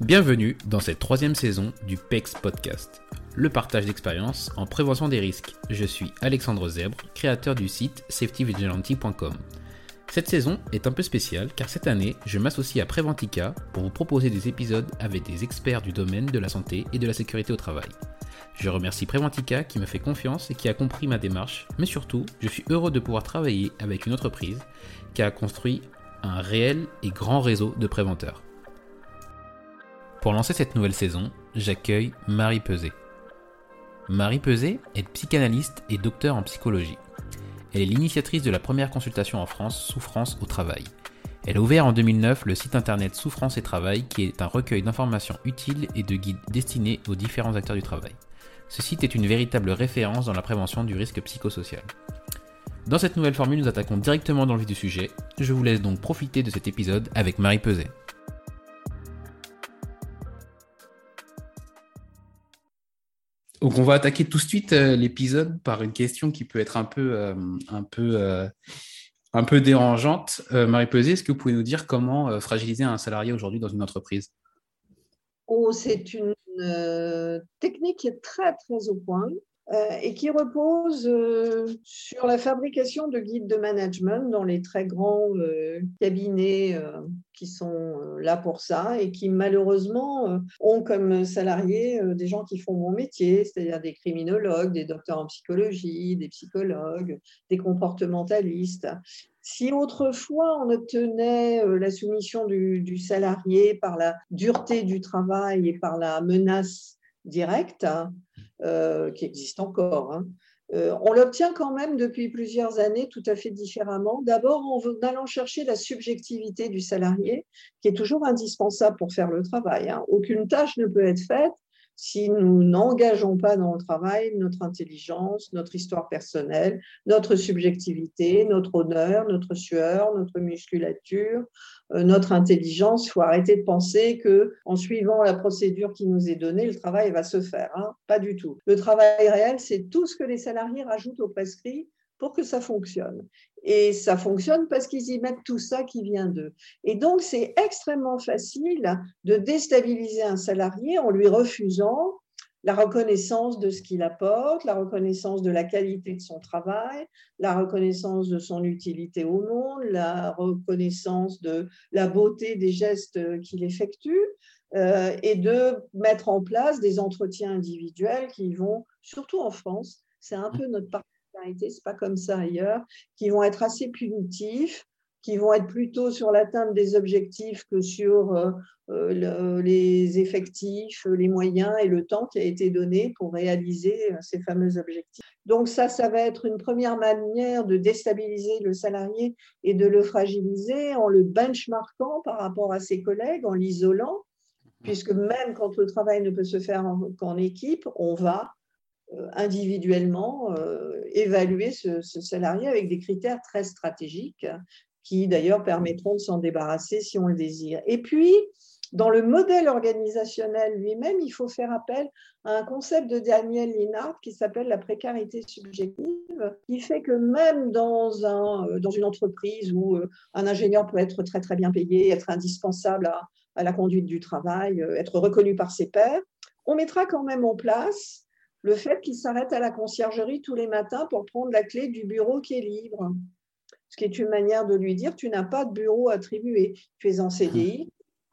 Bienvenue dans cette troisième saison du PEX Podcast, le partage d'expériences en prévention des risques. Je suis Alexandre Zèbre, créateur du site safetyvigilante.com. Cette saison est un peu spéciale car cette année, je m'associe à Preventica pour vous proposer des épisodes avec des experts du domaine de la santé et de la sécurité au travail. Je remercie Preventica qui me fait confiance et qui a compris ma démarche, mais surtout, je suis heureux de pouvoir travailler avec une entreprise qui a construit un réel et grand réseau de préventeurs. Pour lancer cette nouvelle saison, j'accueille Marie Peset. Marie Peset est psychanalyste et docteur en psychologie. Elle est l'initiatrice de la première consultation en France Souffrance au travail. Elle a ouvert en 2009 le site internet Souffrance et Travail qui est un recueil d'informations utiles et de guides destinés aux différents acteurs du travail. Ce site est une véritable référence dans la prévention du risque psychosocial. Dans cette nouvelle formule, nous attaquons directement dans le vif du sujet. Je vous laisse donc profiter de cet épisode avec Marie Peset. On va attaquer tout de suite euh, l'épisode par une question qui peut être un peu, euh, euh, dérangeante. Marie Pesé, est-ce que vous pouvez nous dire comment fragiliser un salarié aujourd'hui dans une entreprise? Oh, c'est une technique qui est très très au point euh, et qui repose euh, sur la fabrication de guides de management dans les très grands euh, cabinets qui sont là pour ça et qui malheureusement ont comme salariés des gens qui font mon métier, c'est-à-dire des criminologues, des docteurs en psychologie, des psychologues, des comportementalistes. Si autrefois on obtenait la soumission du salarié par la dureté du travail et par la menace directe, hein, euh, qui existe encore, hein, euh, on l'obtient quand même depuis plusieurs années tout à fait différemment. D'abord en allant chercher la subjectivité du salarié, qui est toujours indispensable pour faire le travail. hein. Aucune tâche ne peut être faite si nous n'engageons pas dans le travail notre intelligence, notre histoire personnelle, notre subjectivité, notre honneur, notre sueur, notre musculature, euh, notre intelligence. Il faut arrêter de penser que en suivant la procédure qui nous est donnée, le travail va se faire. hein. Pas du tout. Le travail réel, c'est tout ce que les salariés rajoutent au prescrit pour que ça fonctionne. Et ça fonctionne parce qu'ils y mettent tout ça qui vient d'eux. Et donc, c'est extrêmement facile de déstabiliser un salarié en lui refusant la reconnaissance de ce qu'il apporte, la reconnaissance de la qualité de son travail, la reconnaissance de son utilité au monde, la reconnaissance de la beauté des gestes qu'il effectue, euh, et de mettre en place des entretiens individuels qui vont, surtout en France, c'est un peu notre particularité, c'est pas comme ça ailleurs, qui vont être assez punitifs, qui vont être plutôt sur l'atteinte des objectifs que sur euh, euh, le- les effectifs, les moyens et le temps qui a été donné pour réaliser euh, ces fameux objectifs. Donc ça, ça va être une première manière de déstabiliser le salarié et de le fragiliser en le benchmarkant par rapport à ses collègues, en l'isolant, puisque même quand le travail ne peut se faire en- qu'en équipe, on va euh, individuellement euh, évaluer ce, salarié avec des critères très stratégiques qui d'ailleurs permettront de s'en débarrasser si on le désire. Et puis, dans le modèle organisationnel lui-même, il faut faire appel à un concept de Daniel Linhart qui s'appelle la précarité subjective, qui fait que même dans, un, euh, dans une entreprise où euh, un ingénieur peut être très très bien payé, être indispensable à, la conduite du travail, euh, être reconnu par ses pairs, on mettra quand même en place le fait qu'il s'arrête à la conciergerie tous les matins pour prendre la clé du bureau qui est libre. Ce qui est une manière de lui dire, tu n'as pas de bureau attribué. Tu es en CDI,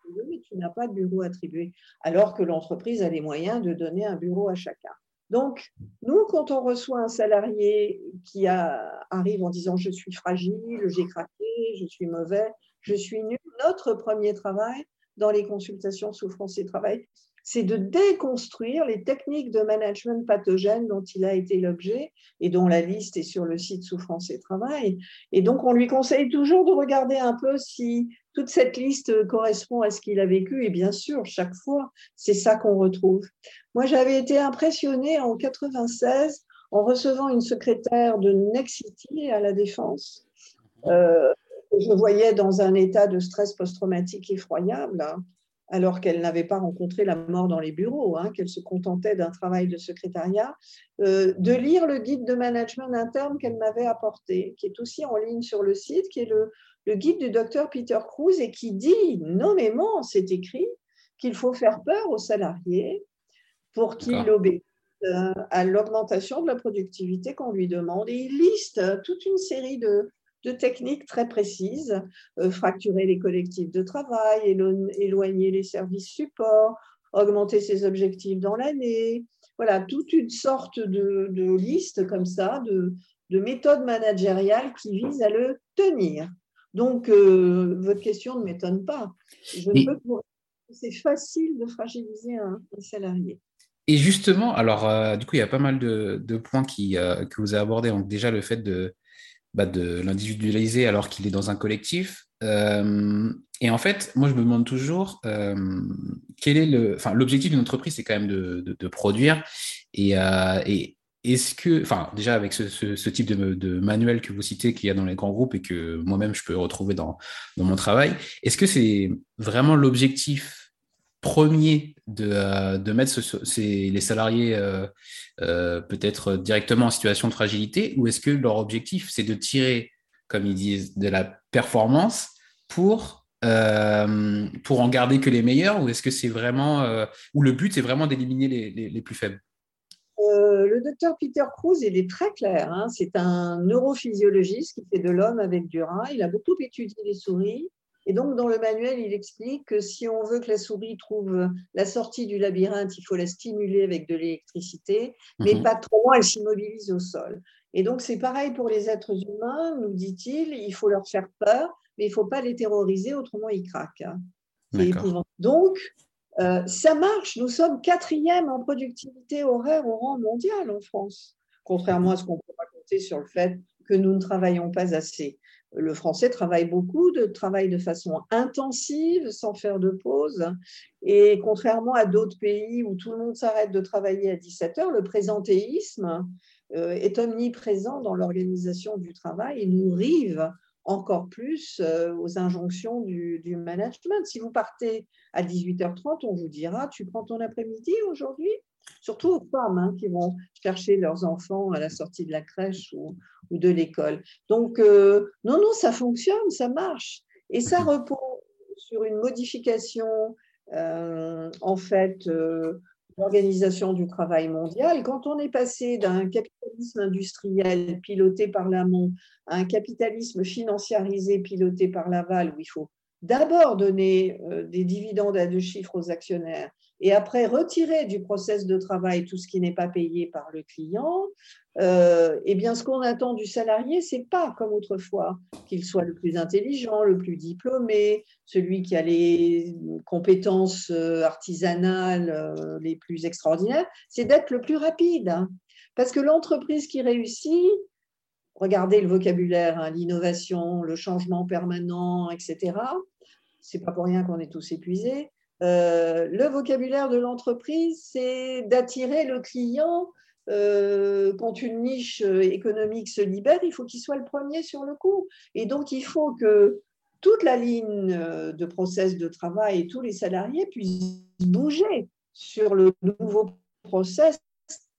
oui, mais tu n'as pas de bureau attribué. Alors que l'entreprise a les moyens de donner un bureau à chacun. Donc, nous, quand on reçoit un salarié qui a- arrive en disant je suis fragile, j'ai craqué, je suis mauvais, je suis nul, notre premier travail dans les consultations souffrance et travail, c'est de déconstruire les techniques de management pathogène dont il a été l'objet et dont la liste est sur le site Souffrance et Travail. Et donc, on lui conseille toujours de regarder un peu si toute cette liste correspond à ce qu'il a vécu. Et bien sûr, chaque fois, c'est ça qu'on retrouve. Moi, j'avais été impressionnée en 96 en recevant une secrétaire de Nexity à la Défense. Euh, je voyais dans un état de stress post-traumatique effroyable, hein, alors qu'elle n'avait pas rencontré la mort dans les bureaux, hein, qu'elle se contentait d'un travail de secrétariat, euh, de lire le guide de management interne qu'elle m'avait apporté, qui est aussi en ligne sur le site, qui est le, guide du docteur Peter Cruz et qui dit nommément, c'est écrit, qu'il faut faire peur aux salariés pour qu'ils obéissent euh, à l'augmentation de la productivité qu'on lui demande. Et il liste toute une série de, de techniques très précises, euh, fracturer les collectifs de travail, éloigner les services supports, augmenter ses objectifs dans l'année. Voilà, toute une sorte de, de liste comme ça, de, de, méthodes managériales qui visent à le tenir. Donc, euh, votre question ne m'étonne pas. Je c'est facile de fragiliser un, salarié. Et justement, alors, euh, du coup, il y a pas mal de, de points qui, que vous avez abordés. Donc, déjà, le fait de, bah, de l'individualiser alors qu'il est dans un collectif. Euh, et en fait, moi, je me demande toujours euh, quel est le. Enfin, l'objectif d'une entreprise, c'est quand même de, produire. Euh, et, est-ce que. Enfin, déjà, avec ce, type de, manuel que vous citez qu'il y a dans les grands groupes et que moi-même, je peux retrouver dans, dans mon travail, est-ce que c'est vraiment l'objectif premier de, euh, de mettre les salariés euh, euh, peut-être directement en situation de fragilité ou est-ce que leur objectif, c'est de tirer, comme ils disent, de la performance pour, pour en garder que les meilleurs ou est-ce que c'est vraiment, ou le but, c'est vraiment d'éliminer les, les, plus faibles? Le docteur Peter Cruz, il est très clair. Hein. C'est un neurophysiologiste qui fait de l'homme avec du rat. Il a beaucoup étudié les souris. Et donc, dans le manuel, il explique que si on veut que la souris trouve la sortie du labyrinthe, il faut la stimuler avec de l'électricité, mais mhm. pas trop, elle s'immobilise au sol. Et donc, c'est pareil pour les êtres humains, nous dit-il, il faut leur faire peur, mais il ne faut pas les terroriser, autrement ils craquent. Hein. Donc, euh, ça marche. Nous sommes quatrième en productivité horaire au rang mondial en France, contrairement à ce qu'on peut raconter sur le fait que nous ne travaillons pas assez le français travaille beaucoup, travaille de façon intensive, sans faire de pause. Et contrairement à d'autres pays où tout le monde s'arrête de travailler à 17 heures, le présentéisme euh, est omniprésent dans l'organisation du travail et nous rive encore plus euh, aux injonctions du, du, management. Si vous partez à 18h30, on vous dira, tu prends ton après-midi aujourd'hui? Surtout aux femmes hein, qui vont chercher leurs enfants à la sortie de la crèche ou, de l'école. Donc, euh, non, non, ça fonctionne, ça marche. Et ça repose sur une modification, euh, en fait, euh, l'organisation du travail mondial. Quand on est passé d'un capitalisme industriel piloté par l'amont à un capitalisme financiarisé piloté par l'aval, où il faut d'abord donner des dividendes à deux chiffres aux actionnaires et après retirer du process de travail tout ce qui n'est pas payé par le client, euh, eh bien, ce qu'on attend du salarié, c'est pas comme autrefois qu'il soit le plus intelligent, le plus diplômé, celui qui a les compétences euh, artisanales euh, les plus extraordinaires, c'est d'être le plus rapide. Parce que l'entreprise qui réussit, regardez le vocabulaire, hein, l'innovation, le changement permanent, etc. C'est pas pour rien qu'on est tous épuisés. Euh, le vocabulaire de l'entreprise, c'est d'attirer le client. Euh, quand une niche euh, économique se libère, il faut qu'il soit le premier sur le coup. Et donc, il faut que toute la ligne de process de travail et tous les salariés puissent bouger sur le nouveau process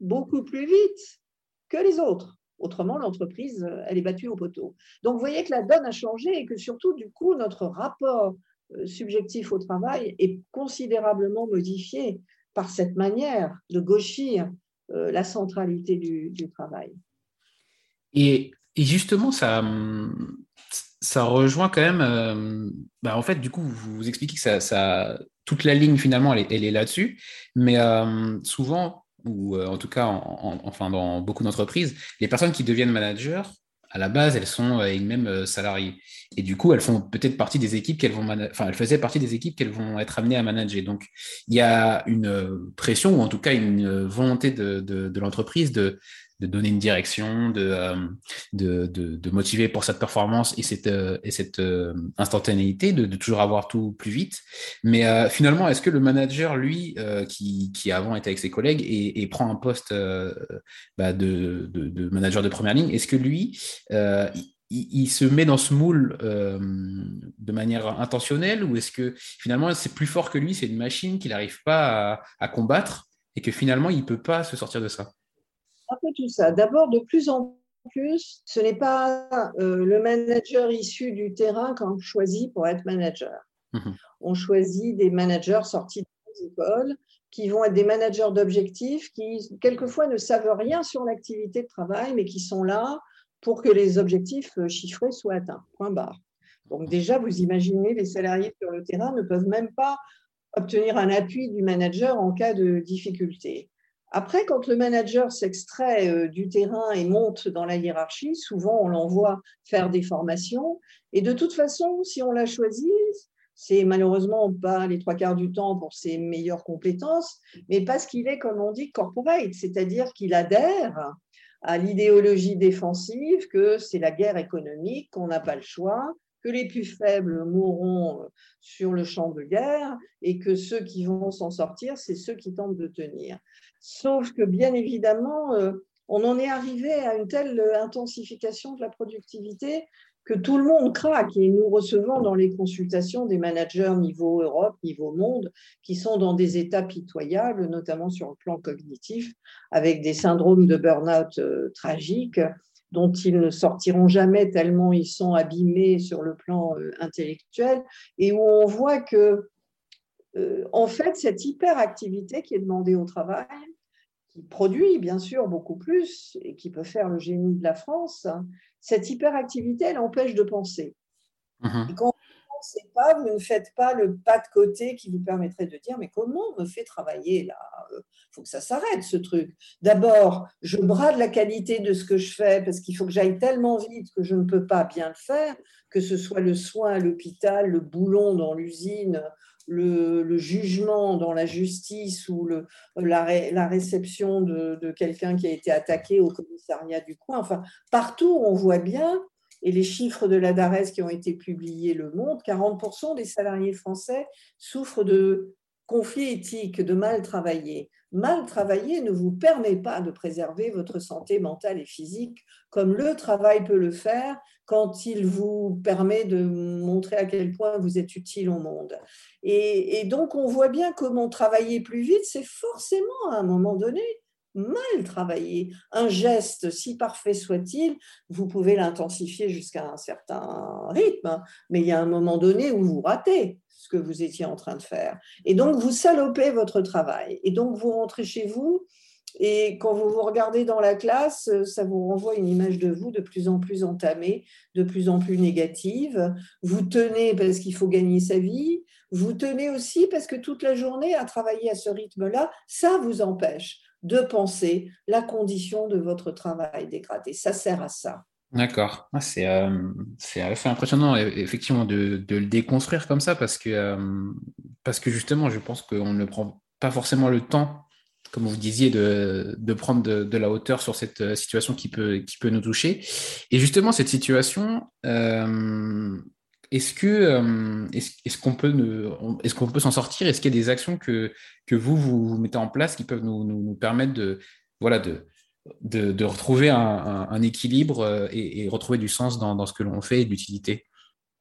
beaucoup plus vite que les autres. Autrement, l'entreprise, elle est battue au poteau. Donc, vous voyez que la donne a changé et que surtout, du coup, notre rapport subjectif au travail est considérablement modifié par cette manière de gauchir euh, la centralité du, travail. Et, justement, ça, ça rejoint quand même. Euh, bah, en fait, du coup, vous, vous expliquez que ça, ça, toute la ligne finalement, elle, est là-dessus. Mais souvent, ou en tout cas, enfin, dans beaucoup d'entreprises, les personnes qui deviennent managers à la base, elles sont elles-mêmes salariées. Et du coup, elles font peut-être partie des équipes qu'elles vont enfin, elles faisaient partie des équipes qu'elles vont être amenées à manager. Donc, il y a une pression ou en tout cas une volonté de l'entreprise de, de donner une direction, de, euh, de, de, motiver pour cette performance et cette, euh, et cette euh, instantanéité, de, toujours avoir tout plus vite. Mais finalement, est-ce que le manager, lui, qui, qui avant était avec ses collègues et, prend un poste bah, de, de, manager de première ligne, est-ce que lui, il, se met dans ce moule de manière intentionnelle ou est-ce que finalement c'est plus fort que lui, c'est une machine qu'il n'arrive pas à, à combattre et que finalement il ne peut pas se sortir de ça? Un peu tout ça. D'abord, de plus en plus, ce n'est pas euh, le manager issu du terrain qu'on choisit pour être manager. Mhm. On choisit des managers sortis des écoles qui vont être des managers d'objectifs qui, quelquefois, ne savent rien sur l'activité de travail, mais qui sont là pour que les objectifs euh, chiffrés soient atteints. Point barre. Donc déjà, vous imaginez, les salariés sur le terrain ne peuvent même pas obtenir un appui du manager en cas de difficulté. Après, quand le manager s'extrait euh, du terrain et monte dans la hiérarchie, souvent on l'envoie faire des formations. Et de toute façon, si on l'a choisi, c'est malheureusement pas les trois quarts du temps pour ses meilleures compétences, mais parce qu'il est, comme on dit, corporate, c'est-à-dire qu'il adhère à l'idéologie défensive que c'est la guerre économique, qu'on n'a pas le choix, que les plus faibles mourront euh, sur le champ de guerre et que ceux qui vont s'en sortir, c'est ceux qui tentent de tenir. Sauf que, bien évidemment, euh, on en est arrivé à une telle intensification de la productivité que tout le monde craque. Et nous recevons dans les consultations des managers niveau Europe, niveau monde, qui sont dans des états pitoyables, notamment sur le plan cognitif, avec des syndromes de burn-out euh, tragiques dont ils ne sortiront jamais tellement ils sont abîmés sur le plan euh, intellectuel, et où on voit que, euh, en fait, cette hyperactivité qui est demandée au travail, qui produit bien sûr beaucoup plus et qui peut faire le génie de la France, cette hyperactivité, elle empêche de penser. Mmh vous ne faites pas le pas de côté qui vous permettrait de dire mais comment on me fait travailler là? Il euh, faut que ça s'arrête ce truc. D'abord, je brade la qualité de ce que je fais parce qu'il faut que j'aille tellement vite que je ne peux pas bien le faire, que ce soit le soin à l'hôpital, le boulon dans l'usine, le, jugement dans la justice ou la, réception de, de quelqu'un qui a été attaqué au commissariat du coin. Enfin, partout, on voit bien et les chiffres de la DARES qui ont été publiés le montrent, 40% des salariés français souffrent de conflits éthiques, de mal travailler. Mal travailler ne vous permet pas de préserver votre santé mentale et physique comme le travail peut le faire quand il vous permet de montrer à quel point vous êtes utile au monde. Et, et donc on voit bien comment travailler plus vite, c'est forcément à un moment donné mal travaillé. Un geste, si parfait soit-il, vous pouvez l'intensifier jusqu'à un certain rythme, mais il y a un moment donné où vous ratez ce que vous étiez en train de faire. Et donc, vous salopez votre travail. Et donc, vous rentrez chez vous. Et quand vous vous regardez dans la classe, ça vous renvoie une image de vous de plus en plus entamée, de plus en plus négative. Vous tenez parce qu'il faut gagner sa vie. Vous tenez aussi parce que toute la journée à travailler à ce rythme-là, ça vous empêche de penser la condition de votre travail dégradé. Ça sert à ça. D'accord. Ah, c'est euh, assez impressionnant, e, effectivement, de, le déconstruire comme ça, parce que, euh, parce que justement, je pense qu'on ne prend pas forcément le temps, comme vous disiez, de, prendre de, la hauteur sur cette euh, situation qui peut, qui peut nous toucher. Et justement, cette situation, est-ce que euh, est-ce, qu'on peut est-ce qu'on peut s'en sortir? Est-ce qu'il y a des actions que, que vous, vous, mettez en place qui peuvent nous, nous, permettre de voilà de, de, retrouver un, équilibre euh, et, retrouver du sens dans, dans ce que l'on fait et d'utilité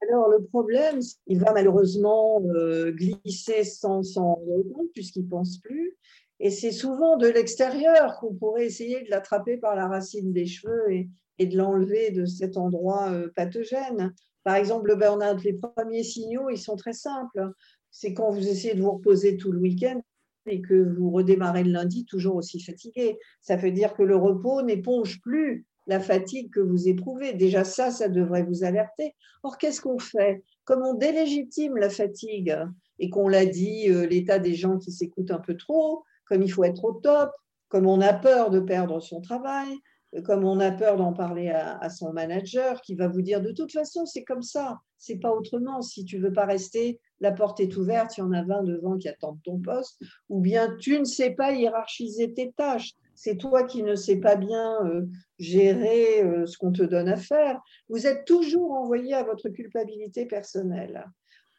alors, le problème, il va malheureusement euh, glisser sans s'en rendre compte, puisqu'il ne pense plus. Et c'est souvent de l'extérieur qu'on pourrait essayer de l'attraper par la racine des cheveux et, et de l'enlever de cet endroit pathogène. Par exemple, le burn-out, les premiers signaux, ils sont très simples. C'est quand vous essayez de vous reposer tout le week-end et que vous redémarrez le lundi toujours aussi fatigué. Ça veut dire que le repos n'éponge plus la fatigue que vous éprouvez. Déjà ça, ça devrait vous alerter. Or, qu'est-ce qu'on fait? Comme on délégitime la fatigue et qu'on l'a dit, euh, l'état des gens qui s'écoutent un peu trop, comme il faut être au top, comme on a peur de perdre son travail, comme on a peur d'en parler à, son manager, qui va vous dire de toute façon, c'est comme ça, c'est pas autrement. Si tu veux pas rester, la porte est ouverte, il y en a 20 devant qui attendent ton poste, ou bien tu ne sais pas hiérarchiser tes tâches. C'est toi qui ne sais pas bien euh, gérer euh, ce qu'on te donne à faire. Vous êtes toujours envoyé à votre culpabilité personnelle.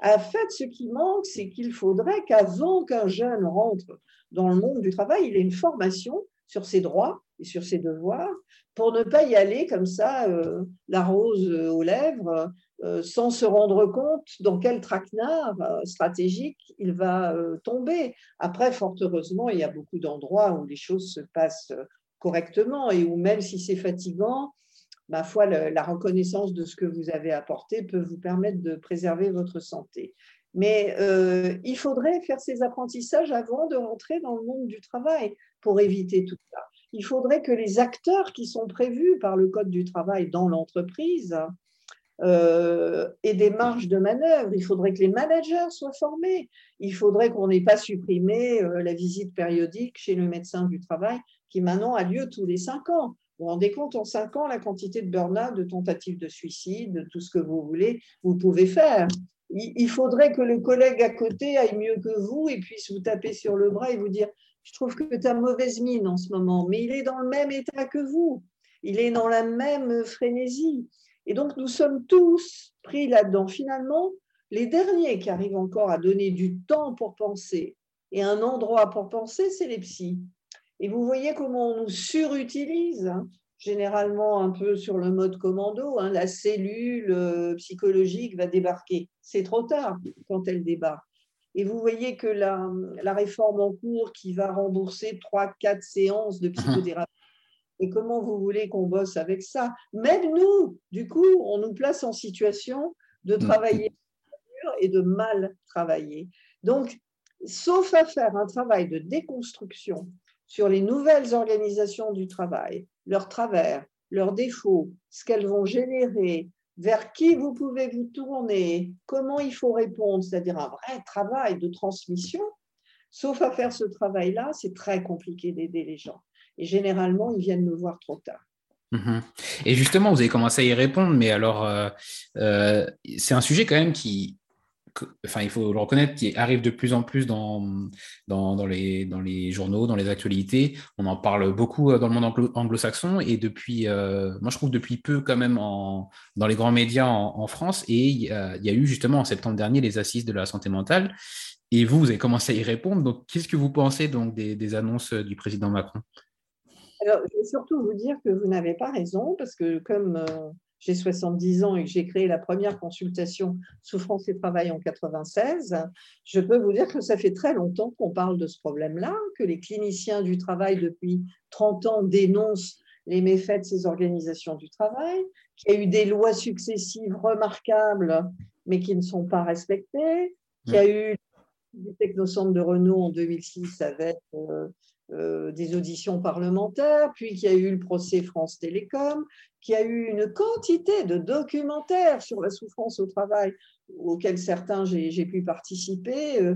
En fait, ce qui manque, c'est qu'il faudrait qu'avant qu'un jeune rentre dans le monde du travail, il ait une formation sur ses droits et sur ses devoirs pour ne pas y aller comme ça, euh, la rose aux lèvres, euh, sans se rendre compte dans quel traquenard euh, stratégique il va tomber. Après, fort heureusement, il y a beaucoup d'endroits où les choses se passent correctement et où même si c'est fatigant, ma foi, la reconnaissance de ce que vous avez apporté peut vous permettre de préserver votre santé. Mais il faudrait faire ces apprentissages avant de rentrer dans le monde du travail pour éviter tout ça. Il faudrait que les acteurs qui sont prévus par le Code du travail dans l'entreprise euh, aient des marges de manœuvre. Il faudrait que les managers soient formés. Il faudrait qu'on n'ait pas supprimé euh, la visite périodique chez le médecin du travail qui maintenant a lieu tous les cinq ans. Vous vous rendez compte, en cinq ans, la quantité de burn-out, de tentatives de suicide, de tout ce que vous voulez, vous pouvez faire. Il faudrait que le collègue à côté aille mieux que vous et puisse vous taper sur le bras et vous dire je trouve que tu as mauvaise mine en ce moment, mais il est dans le même état que vous, il est dans la même frénésie. Et donc, nous sommes tous pris là-dedans. Finalement, les derniers qui arrivent encore à donner du temps pour penser et un endroit pour penser, c'est les psys. Et vous voyez comment on nous surutilise, hein, généralement un peu sur le mode commando. Hein, la cellule euh, psychologique va débarquer. C'est trop tard quand elle débarque. Et vous voyez que la, réforme en cours qui va rembourser 3-4 séances de psychothérapie, et comment vous voulez qu'on bosse avec ça? Même nous, du coup, on nous place en situation de mm. travailler et de mal travailler. Donc, sauf à faire un travail de déconstruction sur les nouvelles organisations du travail, leurs travers, leurs défauts, ce qu'elles vont générer, vers qui vous pouvez vous tourner, comment il faut répondre, c'est-à-dire un vrai travail de transmission, sauf à faire ce travail-là, c'est très compliqué d'aider les gens. Et généralement, ils viennent nous voir trop tard. Mhm. Et justement, vous avez commencé à y répondre, mais alors, euh, euh, c'est un sujet quand même qui, enfin, il faut le reconnaître, qui arrive de plus en plus dans, les, journaux, dans les actualités. On en parle beaucoup euh, dans le monde anglo-saxon et depuis, euh, moi je trouve depuis peu quand même dans les grands médias en, France. Et il y, a, eu justement en septembre dernier les assises de la santé mentale. Et vous, vous avez commencé à y répondre. Donc, qu'est-ce que vous pensez donc des, annonces du président Macron? Alors, je vais surtout vous dire que vous n'avez pas raison parce que comme euh, j'ai 70 ans et que j'ai créé la première consultation souffrance et travail en 96, je peux vous dire que ça fait très longtemps qu'on parle de ce problème-là, que les cliniciens du travail depuis 30 ans dénoncent les méfaits de ces organisations du travail, qu'il y a eu des lois successives remarquables mais qui ne sont pas respectées, qu'il y a eu le technocentre de Renault en 2006 avec euh, euh, des auditions parlementaires, puis qu'il y a eu le procès France Télécom, qu'il y a eu une quantité de documentaires sur la souffrance au travail auxquels certains j'ai pu participer, euh,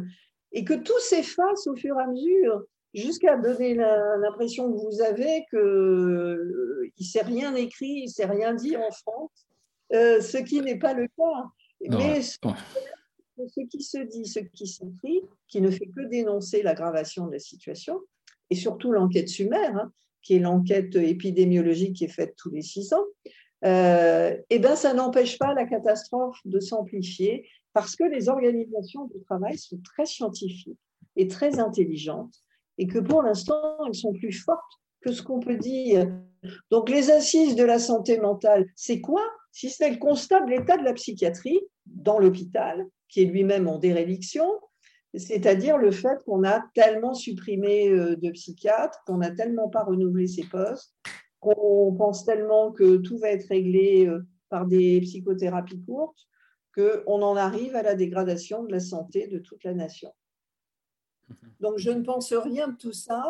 et que tout s'efface au fur et à mesure, jusqu'à donner l'impression que vous avez qu'il euh, ne s'est rien écrit, il ne s'est rien dit en France, ce qui n'est pas le cas. Mais ce, ce qui se dit, ce qui s'écrit, qui ne fait que dénoncer l'aggravation de la situation, et surtout l'enquête sumaire, hein, qui est l'enquête épidémiologique qui est faite tous les six ans, euh, eh ben, ça n'empêche pas la catastrophe de s'amplifier parce que les organisations du travail sont très scientifiques et très intelligentes et que pour l'instant, elles sont plus fortes que ce qu'on peut dire. Donc, les assises de la santé mentale, c'est quoi? Si c'est le constat de l'état de la psychiatrie dans l'hôpital, qui est lui-même en déréliction, c'est-à-dire le fait qu'on a tellement supprimé euh, de psychiatres, qu'on n'a tellement pas renouvelé ses postes, qu'on pense tellement que tout va être réglé euh, par des psychothérapies courtes, qu'on en arrive à la dégradation de la santé de toute la nation. Donc je ne pense rien de tout ça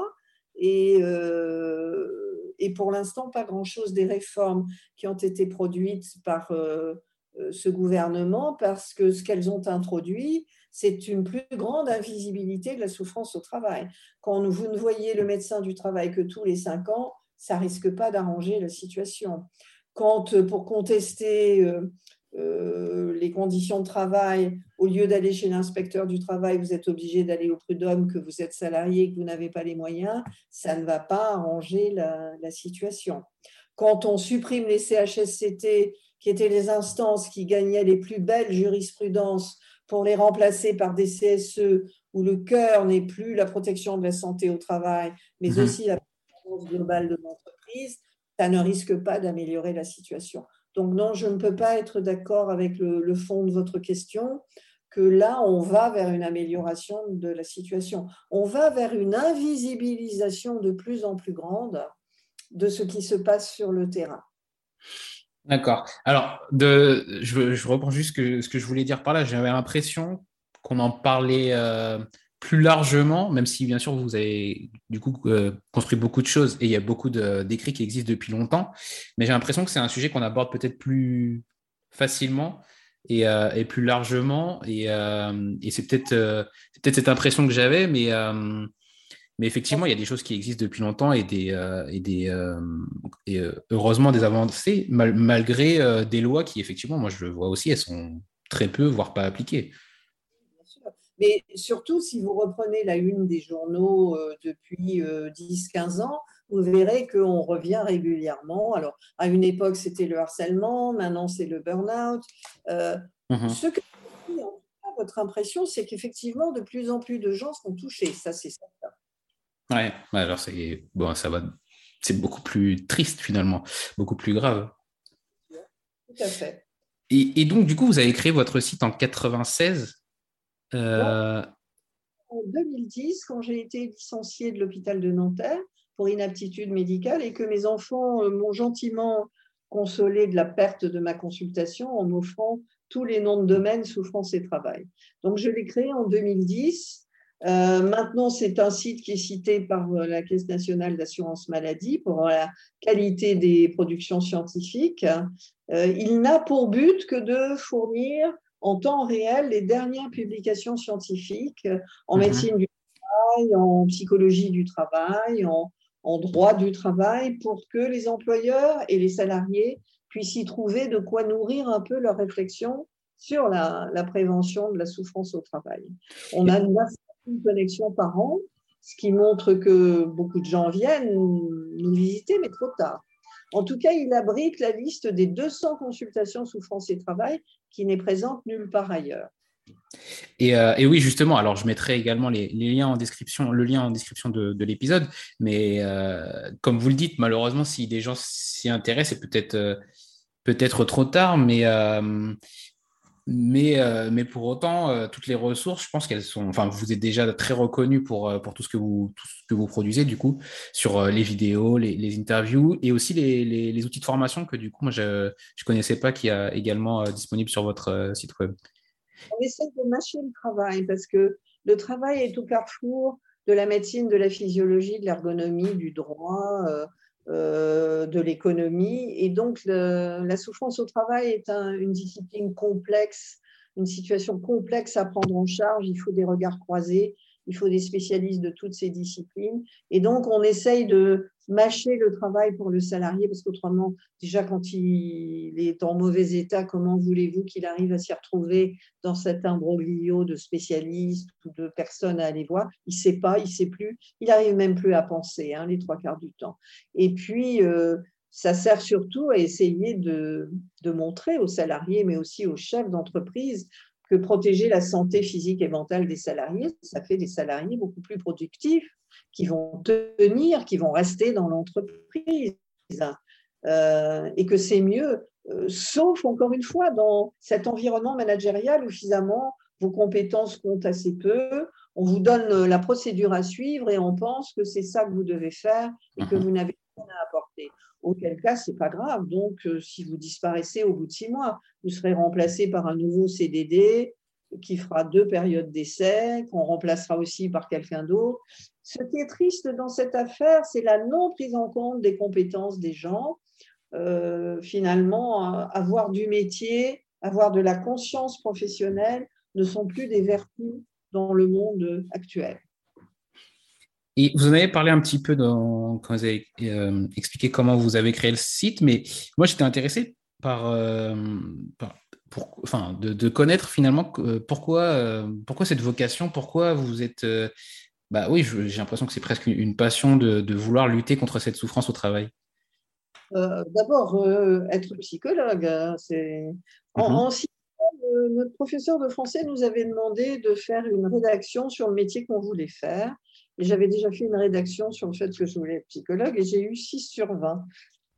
et, euh, et pour l'instant pas grand-chose des réformes qui ont été produites par ce gouvernement parce que ce qu'elles ont introduit, c'est une plus grande invisibilité de la souffrance au travail. Quand vous ne voyez le médecin du travail que tous les cinq ans, ça risque pas d'arranger la situation. Quand pour contester euh, les conditions de travail, au lieu d'aller chez l'inspecteur du travail, vous êtes obligé d'aller au prud'homme, que vous êtes salarié, que vous n'avez pas les moyens, ça ne va pas arranger la, situation. Quand on supprime les CHSCT, qui étaient les instances qui gagnaient les plus belles jurisprudences, pour les remplacer par des CSE où le cœur n'est plus la protection de la santé au travail, mais mhm. aussi la protection globale de l'entreprise, ça ne risque pas d'améliorer la situation. Donc non, je ne peux pas être d'accord avec le, fond de votre question, que là, on va vers une amélioration de la situation. On va vers une invisibilisation de plus en plus grande de ce qui se passe sur le terrain. D'accord. Alors, de, je, reprends juste ce que je voulais dire par là. J'avais l'impression qu'on en parlait euh, plus largement, même si bien sûr vous avez du coup euh, construit beaucoup de choses et il y a beaucoup d'écrits qui existent depuis longtemps, mais j'ai l'impression que c'est un sujet qu'on aborde peut-être plus facilement et, euh, plus largement et, euh, c'est peut-être peut cette impression que j'avais, mais, mais effectivement il y a des choses qui existent depuis longtemps et, des, et, des, et heureusement des avancées malgré des lois qui effectivement, moi je le vois aussi, elles sont très peu, voire pas appliquées. Mais surtout, si vous reprenez la une des journaux euh, depuis 10-15 euh, ans, vous verrez qu'on revient régulièrement. Alors, à une époque, c'était le harcèlement, maintenant, c'est le burn-out. Euh, mhm. Ce que votre impression, c'est qu'effectivement, de plus en plus de gens sont touchés. Ça, c'est certain. Ouais, alors c'est bon, ça va. C'est beaucoup plus triste finalement, beaucoup plus grave. Tout à fait. Et, et, donc, du coup, vous avez créé votre site en 96. Euh, en 2010, quand j'ai été licenciée de l'hôpital de Nanterre pour inaptitude médicale et que mes enfants euh, m'ont gentiment consolé de la perte de ma consultation en m'offrant tous les noms de domaine souffrance et travail. Donc je l'ai créé en 2010. Euh, maintenant, c'est un site qui est cité par la Caisse nationale d'assurance maladie pour la qualité des productions scientifiques. il n'a pour but que de fournir en temps réel les dernières publications scientifiques en mhm. médecine du travail, en psychologie du travail, en, droit du travail, pour que les employeurs et les salariés puissent y trouver de quoi nourrir un peu leur réflexion sur la, prévention de la souffrance au travail. On a 9 connexions par an, ce qui montre que beaucoup de gens viennent nous visiter, mais trop tard. En tout cas, il abrite la liste des 200 consultations souffrance et travail qui n'est présente nulle part ailleurs. Euh, et, oui, justement, alors je mettrai également les, liens en description, le lien en description de, l'épisode, mais euh, comme vous le dites, malheureusement, si des gens s'y intéressent, c'est peut-être euh, peut-être trop tard, mais mais, euh, mais pour autant, euh, toutes les ressources, je pense qu'elles sont. Enfin, vous êtes déjà très reconnu pour, euh, pour tout, ce que vous, que vous produisez, du coup, sur les vidéos, les, les, interviews et aussi les, les, outils de formation que, du coup, moi, je ne connaissais pas, qui est également disponible sur votre site web. On essaie de mâcher le travail parce que le travail est au carrefour de la médecine, de la physiologie, de l'ergonomie, du droit. Euh, de l'économie. Et donc, la souffrance au travail est une discipline complexe, une situation complexe à prendre en charge. Il faut des regards croisés, il faut des spécialistes de toutes ces disciplines. Et donc, on essaye de mâcher le travail pour le salarié, parce qu'autrement, déjà, quand il est en mauvais état, comment voulez-vous qu'il arrive à s'y retrouver dans cet imbroglio de spécialistes ou de personnes à aller voir? Il ne sait pas, il ne sait plus, il n'arrive même plus à penser, hein, les trois quarts du temps. Et puis, euh, ça sert surtout à essayer de, de montrer aux salariés, mais aussi aux chefs d'entreprise, que protéger la santé physique et mentale des salariés, ça fait des salariés beaucoup plus productifs, qui vont tenir, qui vont rester dans l'entreprise. Euh, et que c'est mieux, euh, sauf encore une fois dans cet environnement managérial où finalement vos compétences comptent assez peu, on vous donne la procédure à suivre et on pense que c'est ça que vous devez faire et que mhm. vous n'avez rien à apporter. Auquel cas, c'est pas grave. Donc, euh, si vous disparaissez au bout de six mois, vous serez remplacé par un nouveau CDD qui fera deux périodes d'essai, qu'on remplacera aussi par quelqu'un d'autre. Ce qui est triste dans cette affaire, c'est la non prise en compte des compétences des gens. Euh, finalement, avoir du métier, avoir de la conscience professionnelle ne sont plus des vertus dans le monde actuel. Et vous en avez parlé un petit peu dans, quand vous avez euh, expliqué comment vous avez créé le site, mais moi j'étais intéressé par, euh, pour, enfin, de, connaître finalement pourquoi, euh, pourquoi cette vocation, pourquoi vous êtes. bah oui, j'ai l'impression que c'est presque une passion de, vouloir lutter contre cette souffrance au travail. D'abord, être psychologue, hein, c'est. En, mm-hmm. notre professeur de français nous avait demandé de faire une rédaction sur le métier qu'on voulait faire j'avais déjà fait une rédaction sur le fait que je voulais être psychologue et j'ai eu 6 sur 20.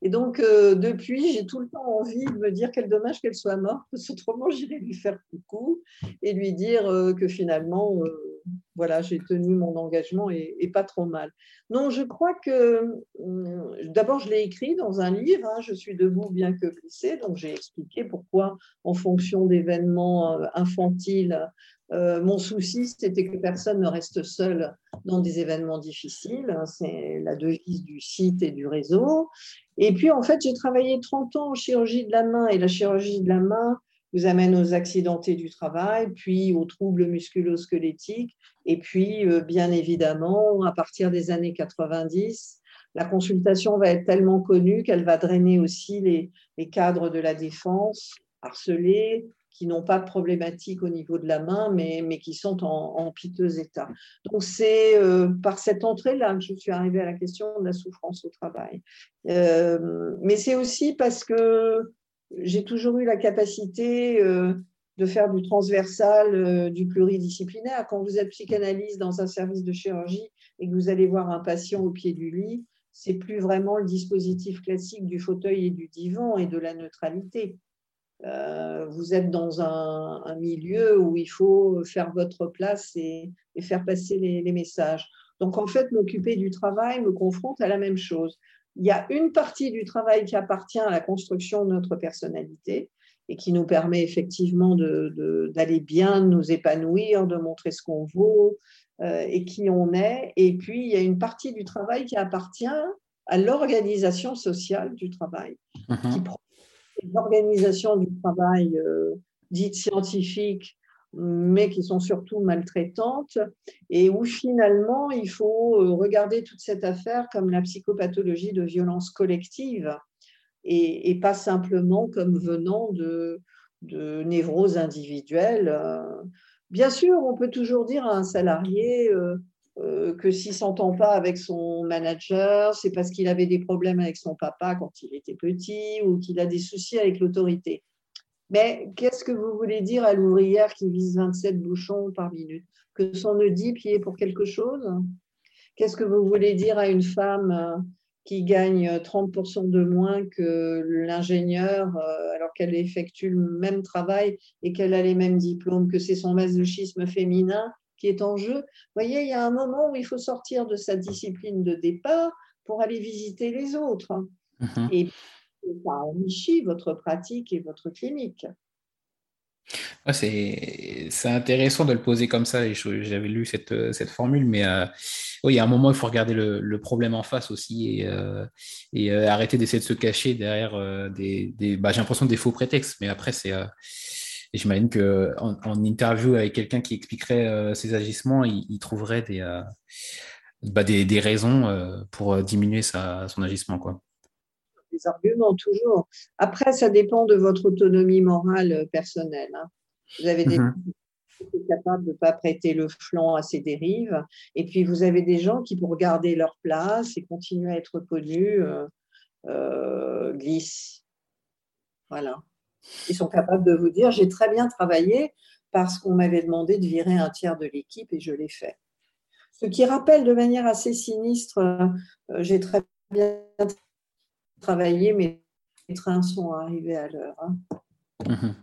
Et donc, euh, depuis, j'ai tout le temps envie de me dire quel dommage qu'elle soit morte, parce autrement, j'irais lui faire coucou et lui dire euh, que finalement, euh, voilà, j'ai tenu mon engagement et, pas trop mal. Non, je crois que, d'abord, je l'ai écrit dans un livre, hein, Je suis debout bien que blessé, donc j'ai expliqué pourquoi, en fonction d'événements infantiles, mon souci, c'était que personne ne reste seul dans des événements difficiles. Hein, c'est la devise du site et du réseau. Et puis, en fait, j'ai travaillé 30 ans en chirurgie de la main et la chirurgie de la main vous amène aux accidentés du travail, puis aux troubles musculo-squelettiques. Et puis, euh, bien évidemment, à partir des années 90, la consultation va être tellement connue qu'elle va drainer aussi les, cadres de la défense harcelés, qui n'ont pas de problématique au niveau de la main, mais, mais qui sont en, piteux état. Donc c'est euh, par cette entrée-là que je suis arrivée à la question de la souffrance au travail. Euh, mais c'est aussi parce que j'ai toujours eu la capacité euh, de faire du transversal, du pluridisciplinaire. Quand vous êtes psychanalyste dans un service de chirurgie et que vous allez voir un patient au pied du lit, c'est plus vraiment le dispositif classique du fauteuil et du divan et de la neutralité. Euh, vous êtes dans un, milieu où il faut faire votre place et, faire passer les, messages. Donc, en fait, m'occuper du travail me confronte à la même chose. Il y a une partie du travail qui appartient à la construction de notre personnalité et qui nous permet effectivement d'aller bien, de nous épanouir, de montrer ce qu'on vaut euh, et qui on est. Et puis, il y a une partie du travail qui appartient à l'organisation sociale du travail, qui mhm du travail euh, dites scientifiques, mais qui sont surtout maltraitantes, et où finalement il faut euh, regarder toute cette affaire comme la psychopathologie de violence collective, et, pas simplement comme venant de, névroses individuelles. Bien sûr, on peut toujours dire à un salarié, euh, euh, que s'il s'entend pas avec son manager, c'est parce qu'il avait des problèmes avec son papa quand il était petit ou qu'il a des soucis avec l'autorité. Mais qu'est-ce que vous voulez dire à l'ouvrière qui vise 27 bouchons par minute? Que son Oedipe y est pour quelque chose? Qu'est-ce que vous voulez dire à une femme euh, qui gagne 30% de moins que l'ingénieur euh, alors qu'elle effectue le même travail et qu'elle a les mêmes diplômes, que c'est son masochisme féminin qui est en jeu? Vous voyez, il y a un moment où il faut sortir de sa discipline de départ pour aller visiter les autres. Et ça enrichit votre pratique et votre clinique. c'est intéressant de le poser comme ça. J'avais lu cette, cette, formule, mais euh, oui, il y a un moment, il faut regarder le, problème en face aussi et, euh, euh, arrêter d'essayer de se cacher derrière des, des bah, j'ai l'impression des faux prétextes. Mais après, c'est j'imagine qu'en en, interview avec quelqu'un qui expliquerait ses agissements, il, trouverait des, bah, des, des, raisons pour diminuer sa, son agissement. Quoi. Des arguments, toujours. Après, ça dépend de votre autonomie morale personnelle. Hein. Vous avez des mm qui sont capables de ne pas prêter le flanc à ces dérives. Et puis, vous avez des gens qui, pour garder leur place et continuer à être connus, glissent. Voilà. Ils sont capables de vous dire j'ai très bien travaillé parce qu'on m'avait demandé de virer un tiers de l'équipe et je l'ai fait. Ce qui rappelle de manière assez sinistre euh, j'ai très bien travaillé, mais les trains sont arrivés à l'heure. Hein. Mhm.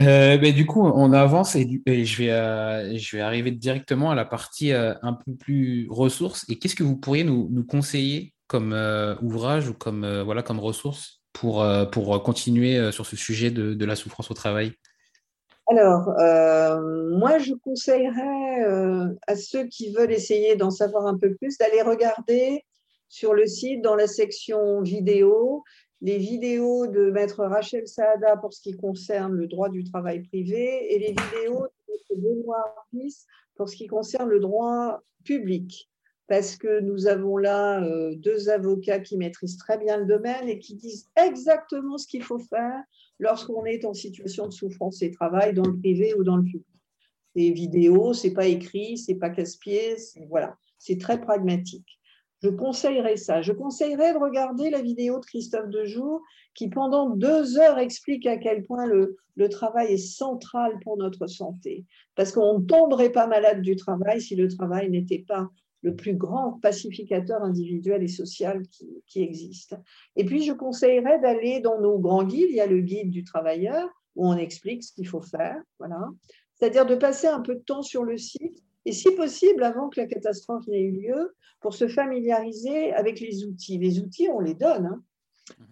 Euh, ben, du coup, on avance et, je, vais, euh, je vais arriver directement à la partie un peu plus ressources. Et qu'est-ce que vous pourriez nous, nous conseiller comme ouvrage ou comme, voilà, comme ressources pour, euh, pour continuer euh, sur ce sujet de, de la souffrance au travail? Alors, euh, moi, je conseillerais à ceux qui veulent essayer d'en savoir un peu plus d'aller regarder sur le site, dans la section vidéo, les vidéos de maître Rachel Saada pour ce qui concerne le droit du travail privé et les vidéos de pour ce qui concerne le droit public, parce que nous avons là euh, deux avocats qui maîtrisent très bien le domaine et qui disent exactement ce qu'il faut faire lorsqu'on est en situation de souffrance et travail dans le privé ou dans le public. C'est vidéo, c'est pas écrit, c'est pas casse-pied, voilà, c'est très pragmatique. Je conseillerais ça. Je conseillerais de regarder la vidéo de Christophe Dejour qui, pendant deux heures, explique à quel point le, travail est central pour notre santé. Parce qu'on ne tomberait pas malade du travail si le travail n'était pas le plus grand pacificateur individuel et social qui, qui existe. Et puis, je conseillerais d'aller dans nos grands guides. Il y a le guide du travailleur où on explique ce qu'il faut faire. Voilà. C'est-à-dire de passer un peu de temps sur le site et si possible avant que la catastrophe n'ait eu lieu, pour se familiariser avec les outils. Les outils, on les donne. Hein.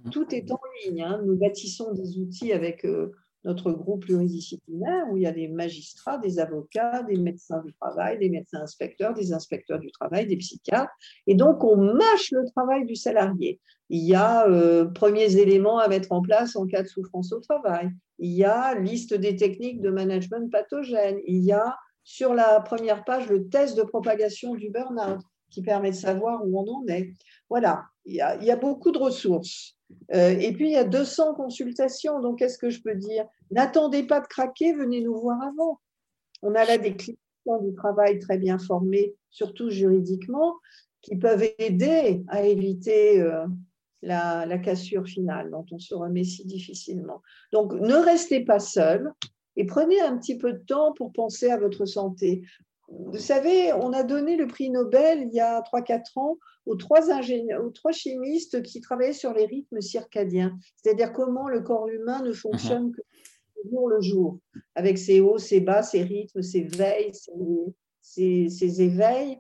Mhm. Tout est en ligne. Hein. Nous bâtissons des outils avec euh, notre groupe pluridisciplinaire où il y a des magistrats, des avocats, des médecins du travail, des médecins inspecteurs, des inspecteurs du travail, des psychiatres. Et donc, on mâche le travail du salarié. Il y a euh, premiers éléments à mettre en place en cas de souffrance au travail. Il y a liste des techniques de management pathogène. Il y a sur la première page le test de propagation du burn-out qui permet de savoir où on en est. Voilà, il y a, beaucoup de ressources. Euh, et puis, il y a 200 consultations. Donc, qu'est-ce que je peux dire? N'attendez pas de craquer, venez nous voir avant. On a là des clients du travail très bien formés, surtout juridiquement, qui peuvent aider à éviter euh, la, la, cassure finale dont on se remet si difficilement. Donc, ne restez pas seul et prenez un petit peu de temps pour penser à votre santé. Vous savez, on a donné le prix Nobel il y a 3-4 ans aux trois, ingénieurs, aux trois chimistes qui travaillaient sur les rythmes circadiens, c'est-à-dire comment le corps humain ne fonctionne mhm. que jour le jour, avec ses hauts, ses bas, ses rythmes, ses veilles, ses, ses éveils.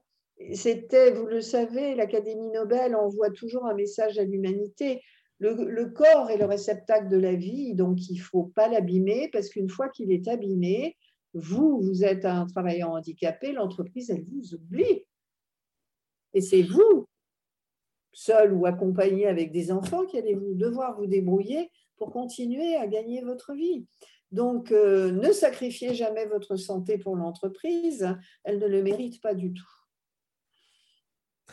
C'était, vous le savez, l'Académie Nobel envoie toujours un message à l'humanité. Le, corps est le réceptacle de la vie, donc il ne faut pas l'abîmer parce qu'une fois qu'il est abîmé, vous, vous êtes un travailleur handicapé, l'entreprise, elle vous oublie. Et c'est vous, seul ou accompagné avec des enfants, qui allez vous devoir vous débrouiller pour continuer à gagner votre vie. Donc, euh, ne sacrifiez jamais votre santé pour l'entreprise, elle ne le mérite pas du tout.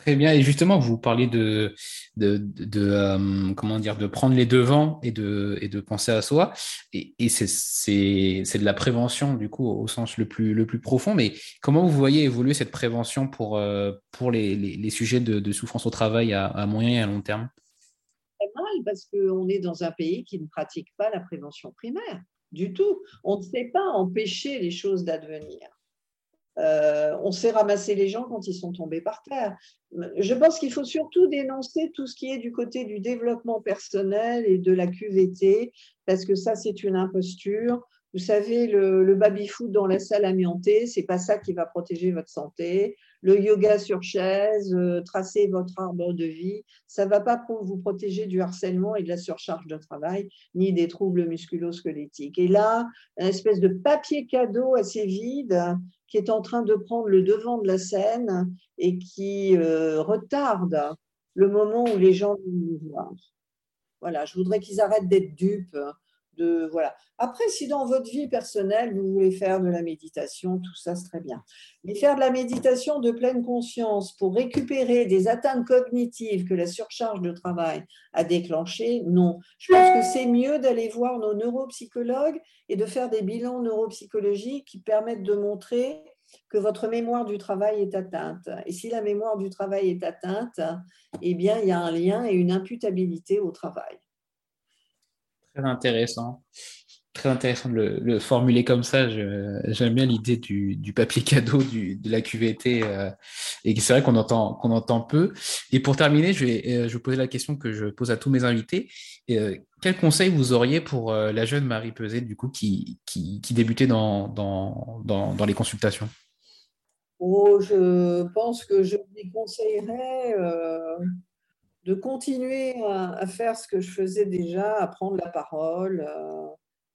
Très bien. Et justement, vous parliez de, euh, comment dire, de prendre les devants et de, penser à soi. Et, c'est de la prévention, du coup, au sens le plus, profond. Mais comment vous voyez évoluer cette prévention pour, euh, les, sujets de, de, souffrance au travail à, à, moyen et à long terme? Très mal, parce qu'on est dans un pays qui ne pratique pas la prévention primaire du tout. On ne sait pas empêcher les choses d'advenir. Euh, on sait ramasser les gens quand ils sont tombés par terre. Je pense qu'il faut surtout dénoncer tout ce qui est du côté du développement personnel et de la QVT, parce que ça, c'est une imposture. Vous savez, le, baby-foot dans la salle amiantée, c'est pas ça qui va protéger votre santé. Le yoga sur chaise, euh, tracer votre arbre de vie, ça va pas vous protéger du harcèlement et de la surcharge de travail, ni des troubles musculo-squelettiques. Et là, une espèce de papier cadeau assez vide qui est en train de prendre le devant de la scène et qui euh, retarde le moment où les gens vont nous voir. Voilà, je voudrais qu'ils arrêtent d'être dupes voilà. Après, si dans votre vie personnelle, vous voulez faire de la méditation, tout ça, c'est très bien. Mais faire de la méditation de pleine conscience pour récupérer des atteintes cognitives que la surcharge de travail a déclenchées, non. Je pense que c'est mieux d'aller voir nos neuropsychologues et de faire des bilans neuropsychologiques qui permettent de montrer que votre mémoire du travail est atteinte. Et si la mémoire du travail est atteinte, eh bien, il y a un lien et une imputabilité au travail. Très intéressant. Très intéressant de le, formuler comme ça. J'aime bien l'idée du, papier cadeau, de la QVT. Euh, et c'est vrai qu'on entend, qu'on entend peu. Et pour terminer, je vais, euh, je poser la question que je pose à tous mes invités. Euh, quel conseil vous auriez pour la jeune Marie Peset, du coup, qui, qui, débutait dans, dans, dans, les consultations? Oh, Je pense que je lui conseillerais de continuer à, faire ce que je faisais déjà, à prendre la parole, euh,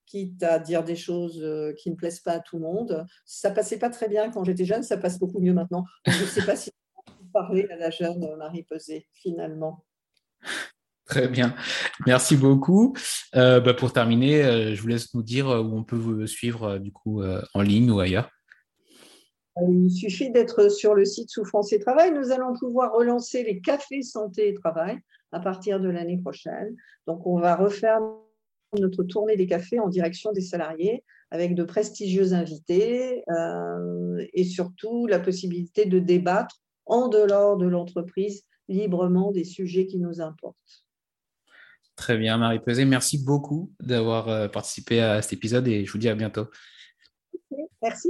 quitte à dire des choses euh, qui ne plaisent pas à tout le monde. Ça passait pas très bien quand j'étais jeune, ça passe beaucoup mieux maintenant. je ne sais pas si vous parler à la jeune Marie Pesé, finalement. Très bien, merci beaucoup. Euh, bah, pour terminer, je vous laisse nous dire où on peut vous suivre du coup en ligne ou ailleurs. Il suffit d'être sur le site sous France et Travail. Nous allons pouvoir relancer les cafés santé et travail à partir de l'année prochaine. Donc, on va refaire notre tournée des cafés en direction des salariés avec de prestigieux invités euh, et surtout la possibilité de débattre en dehors de l'entreprise librement des sujets qui nous importent. Très bien, Marie Pesé. Merci beaucoup d'avoir euh, participé à cet épisode et je vous dis à bientôt. Merci.